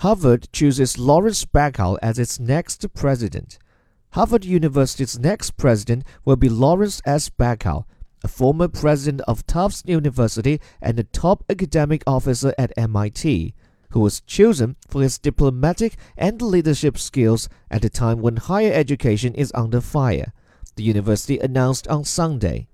Harvard chooses Lawrence Bacow as its next president. Harvard University's next president will be Lawrence S. Bacow, a former president of Tufts University and a top academic officer at MIT, who was chosen for his diplomatic and leadership skills at a time when higher education is under fire, the university announced on Sunday.